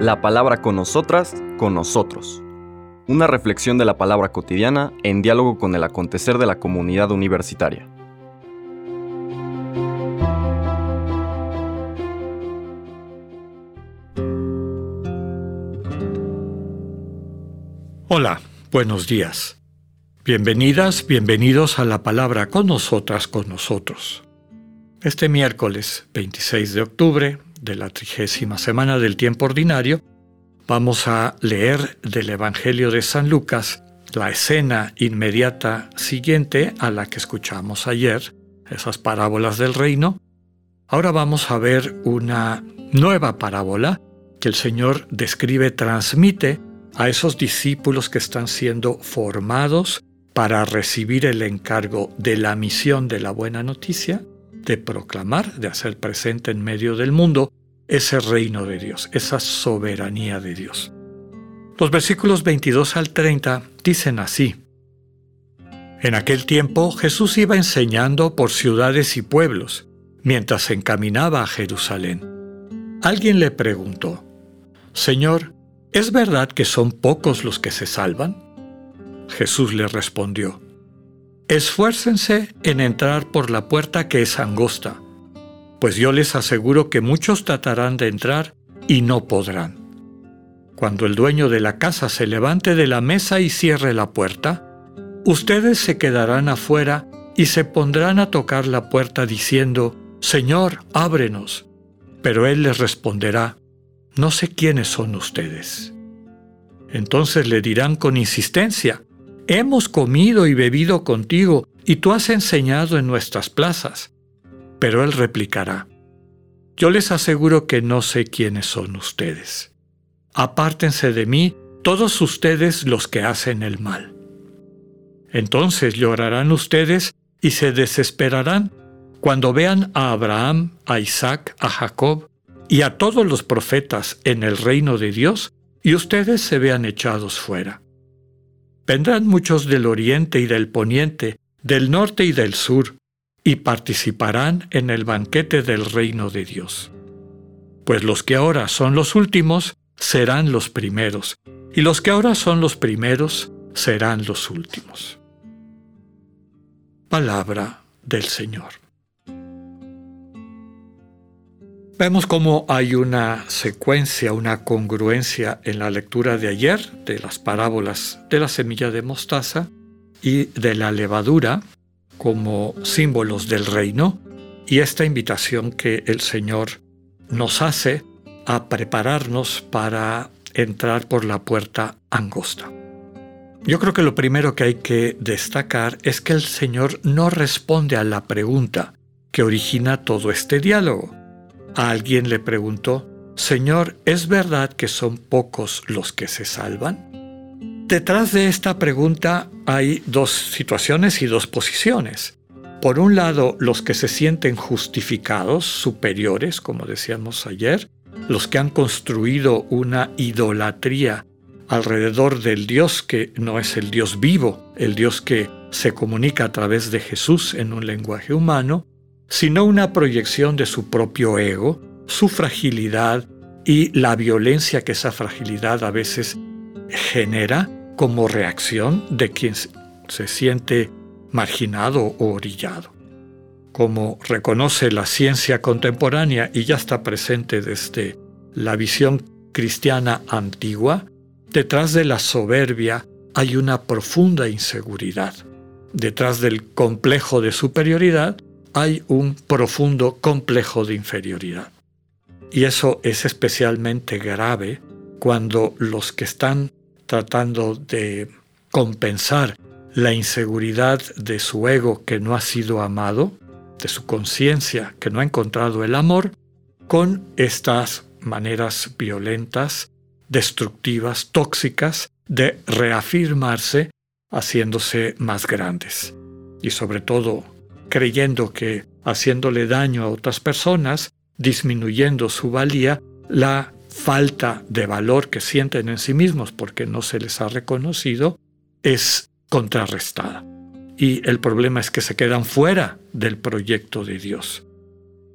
La palabra con nosotras, con nosotros. Una reflexión de la palabra cotidiana en diálogo con el acontecer de la comunidad universitaria. Hola, buenos días. Bienvenidas, bienvenidos a la palabra con nosotras, con nosotros. Este miércoles 26 de octubre de la trigésima semana del tiempo ordinario, vamos a leer del Evangelio de San Lucas la escena inmediata siguiente a la que escuchamos ayer, esas parábolas del reino. Ahora vamos a ver una nueva parábola que el Señor describe, transmite a esos discípulos que están siendo formados para recibir el encargo de la misión de la buena noticia de proclamar, de hacer presente en medio del mundo ese reino de Dios, esa soberanía de Dios. Los versículos 22 al 30 dicen así. En aquel tiempo Jesús iba enseñando por ciudades y pueblos, mientras se encaminaba a Jerusalén. Alguien le preguntó, Señor, ¿es verdad que son pocos los que se salvan? Jesús le respondió, Esfuércense en entrar por la puerta que es angosta, pues yo les aseguro que muchos tratarán de entrar y no podrán. Cuando el dueño de la casa se levante de la mesa y cierre la puerta, ustedes se quedarán afuera y se pondrán a tocar la puerta diciendo, Señor, ábrenos. Pero él les responderá, No sé quiénes son ustedes. Entonces le dirán con insistencia, Hemos comido y bebido contigo, y tú has enseñado en nuestras plazas. Pero él replicará, Yo les aseguro que no sé quiénes son ustedes. Apártense de mí todos ustedes los que hacen el mal. Entonces llorarán ustedes y se desesperarán cuando vean a Abraham, a Isaac, a Jacob y a todos los profetas en el reino de Dios y ustedes se vean echados fuera. Vendrán muchos del oriente y del poniente, del norte y del sur, y participarán en el banquete del reino de Dios. Pues los que ahora son los últimos serán los primeros, y los que ahora son los primeros serán los últimos. Palabra del Señor. Vemos cómo hay una secuencia, una congruencia en la lectura de ayer de las parábolas de la semilla de mostaza y de la levadura como símbolos del reino y esta invitación que el Señor nos hace a prepararnos para entrar por la puerta angosta. Yo creo que lo primero que hay que destacar es que el Señor no responde a la pregunta que origina todo este diálogo alguien le preguntó, Señor, ¿es verdad que son pocos los que se salvan? Detrás de esta pregunta hay dos situaciones y dos posiciones. Por un lado, los que se sienten justificados, superiores, como decíamos ayer, los que han construido una idolatría alrededor del Dios que no es el Dios vivo, el Dios que se comunica a través de Jesús en un lenguaje humano, sino una proyección de su propio ego, su fragilidad y la violencia que esa fragilidad a veces genera como reacción de quien se siente marginado o orillado. Como reconoce la ciencia contemporánea y ya está presente desde la visión cristiana antigua, detrás de la soberbia hay una profunda inseguridad. Detrás del complejo de superioridad hay un profundo complejo de inferioridad. Y eso es especialmente grave cuando los que están tratando de compensar la inseguridad de su ego que no ha sido amado, de su conciencia que no ha encontrado el amor, con estas maneras violentas, destructivas, tóxicas de reafirmarse haciéndose más grandes. Y sobre todo creyendo que haciéndole daño a otras personas, disminuyendo su valía, la falta de valor que sienten en sí mismos porque no se les ha reconocido es contrarrestada. Y el problema es que se quedan fuera del proyecto de Dios.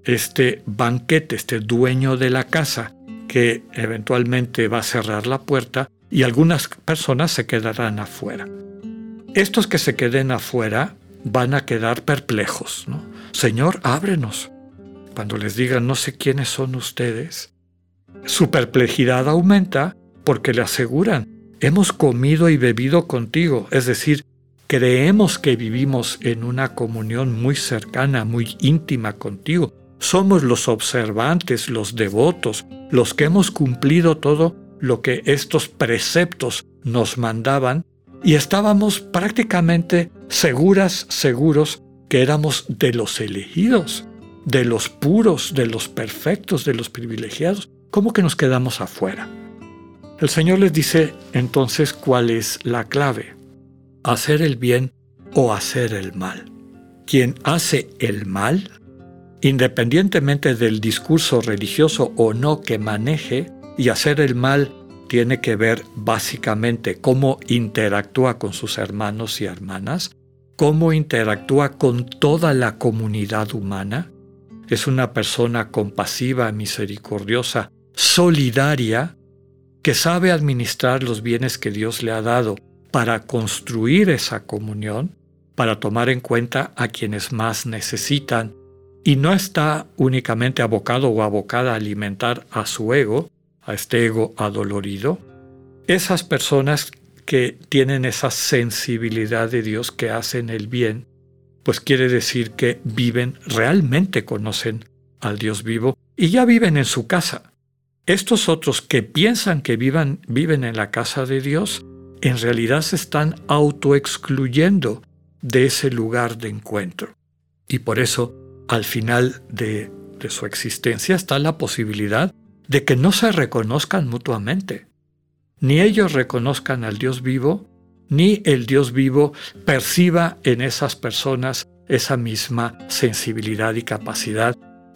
este banquete, este dueño de la casa, que eventualmente va a cerrar la puerta y algunas personas se quedarán afuera. Estos que se queden afuera van a quedar perplejos. ¿no? Señor, ábrenos. Cuando les digan no sé quiénes son ustedes, su perplejidad aumenta porque le aseguran, hemos comido y bebido contigo, es decir, creemos que vivimos en una comunión muy cercana, muy íntima contigo. Somos los observantes, los devotos, los que hemos cumplido todo lo que estos preceptos nos mandaban y estábamos prácticamente seguras, seguros que éramos de los elegidos, de los puros, de los perfectos, de los privilegiados. ¿Cómo que nos quedamos afuera? El Señor les dice entonces cuál es la clave. Hacer el bien o hacer el mal. Quien hace el mal, independientemente del discurso religioso o no que maneje, y hacer el mal tiene que ver básicamente cómo interactúa con sus hermanos y hermanas, cómo interactúa con toda la comunidad humana. Es una persona compasiva, misericordiosa, solidaria, que sabe administrar los bienes que Dios le ha dado para construir esa comunión, para tomar en cuenta a quienes más necesitan, y no está únicamente abocado o abocada a alimentar a su ego, a este ego adolorido, esas personas que tienen esa sensibilidad de Dios que hacen el bien, pues quiere decir que viven, realmente conocen al Dios vivo y ya viven en su casa. Estos otros que piensan que vivan, viven en la casa de Dios, en realidad se están autoexcluyendo de ese lugar de encuentro. Y por eso, al final de, de su existencia está la posibilidad de que no se reconozcan mutuamente. Ni ellos reconozcan al Dios vivo, ni el Dios vivo perciba en esas personas esa misma sensibilidad y capacidad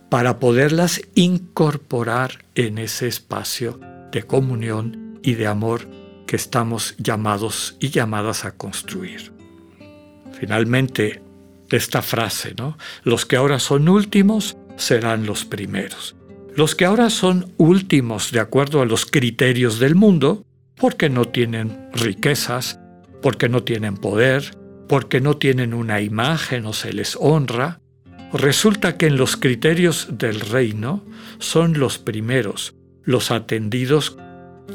para poderlas incorporar en ese espacio de comunión y de amor que estamos llamados y llamadas a construir. Finalmente, esta frase, ¿no? Los que ahora son últimos serán los primeros. Los que ahora son últimos de acuerdo a los criterios del mundo, porque no tienen riquezas, porque no tienen poder, porque no tienen una imagen o se les honra, resulta que en los criterios del reino son los primeros, los atendidos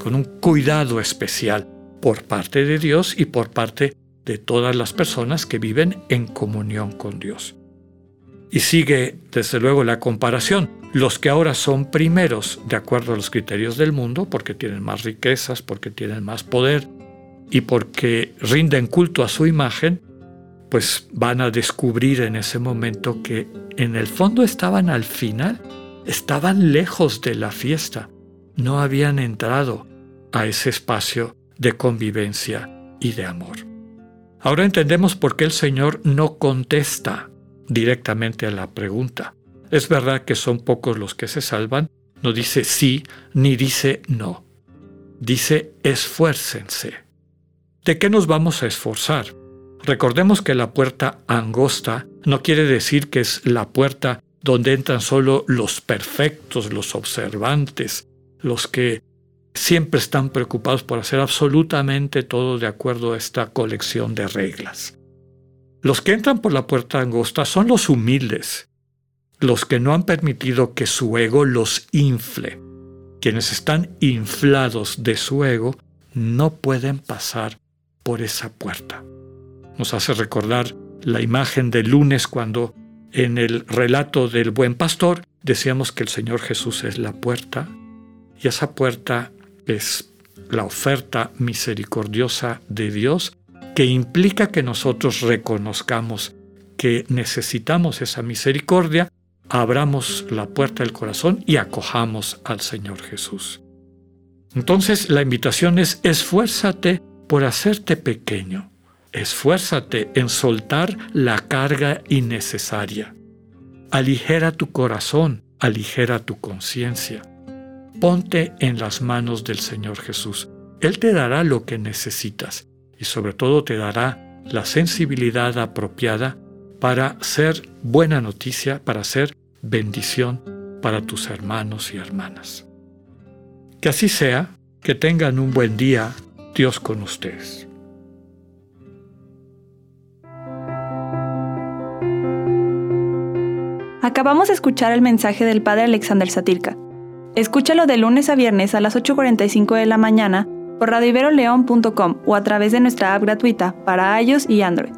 con un cuidado especial por parte de Dios y por parte de todas las personas que viven en comunión con Dios. Y sigue, desde luego, la comparación. Los que ahora son primeros, de acuerdo a los criterios del mundo, porque tienen más riquezas, porque tienen más poder y porque rinden culto a su imagen, pues van a descubrir en ese momento que en el fondo estaban al final, estaban lejos de la fiesta, no habían entrado a ese espacio de convivencia y de amor. Ahora entendemos por qué el Señor no contesta directamente a la pregunta. Es verdad que son pocos los que se salvan, no dice sí ni dice no. Dice esfuércense. ¿De qué nos vamos a esforzar? Recordemos que la puerta angosta no quiere decir que es la puerta donde entran solo los perfectos, los observantes, los que siempre están preocupados por hacer absolutamente todo de acuerdo a esta colección de reglas. Los que entran por la puerta angosta son los humildes, los que no han permitido que su ego los infle. Quienes están inflados de su ego no pueden pasar por esa puerta. Nos hace recordar la imagen del lunes cuando en el relato del buen pastor decíamos que el Señor Jesús es la puerta y esa puerta es la oferta misericordiosa de Dios que implica que nosotros reconozcamos que necesitamos esa misericordia, abramos la puerta del corazón y acojamos al Señor Jesús. Entonces la invitación es esfuérzate por hacerte pequeño, esfuérzate en soltar la carga innecesaria, aligera tu corazón, aligera tu conciencia, ponte en las manos del Señor Jesús. Él te dará lo que necesitas y sobre todo te dará la sensibilidad apropiada para ser buena noticia, para ser bendición para tus hermanos y hermanas. Que así sea, que tengan un buen día, Dios con ustedes. Acabamos de escuchar el mensaje del Padre Alexander Satirka. Escúchalo de lunes a viernes a las 8.45 de la mañana por radiveroleón.com o a través de nuestra app gratuita para iOS y Android.